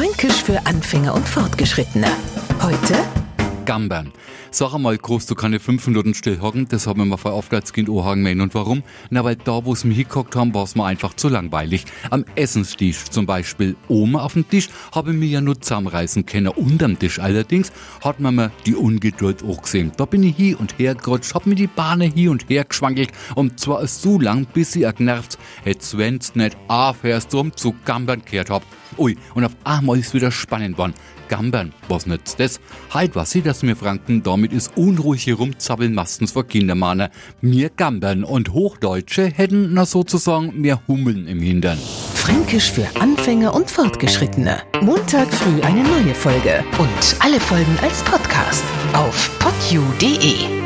Fränkisch für Anfänger und Fortgeschrittene. Heute Gambern. Sag einmal, groß, du kannst fünf Minuten still hocken, das haben wir mal vor Aufwärtskind Ohagen mein. Und warum? Na, weil da, wo es mich hingehockt haben, war es mir einfach zu langweilig. Am Essenstisch zum Beispiel, oben auf dem Tisch, habe ich mir ja nur zusammenreißen können. Unterm Tisch allerdings hat man mir die Ungeduld auch gesehen. Da bin ich hier und her gerutscht, hab mir die Bahne hier und her geschwankelt und zwar so lang, bis sie genervt, jetzt wenn's nicht aufhörst, um zu gambern kehrt hab. Ui, und auf einmal ist wieder spannend worden. Gambern, was nützt das? Halt was sie, dass mir Franken damit ist unruhig herumzappeln meistens vor Kindermahner. Mir Gambern und Hochdeutsche hätten na sozusagen mehr Hummeln im Hintern. Fränkisch für Anfänger und Fortgeschrittene. Montag früh eine neue Folge und alle Folgen als Podcast auf podu.de.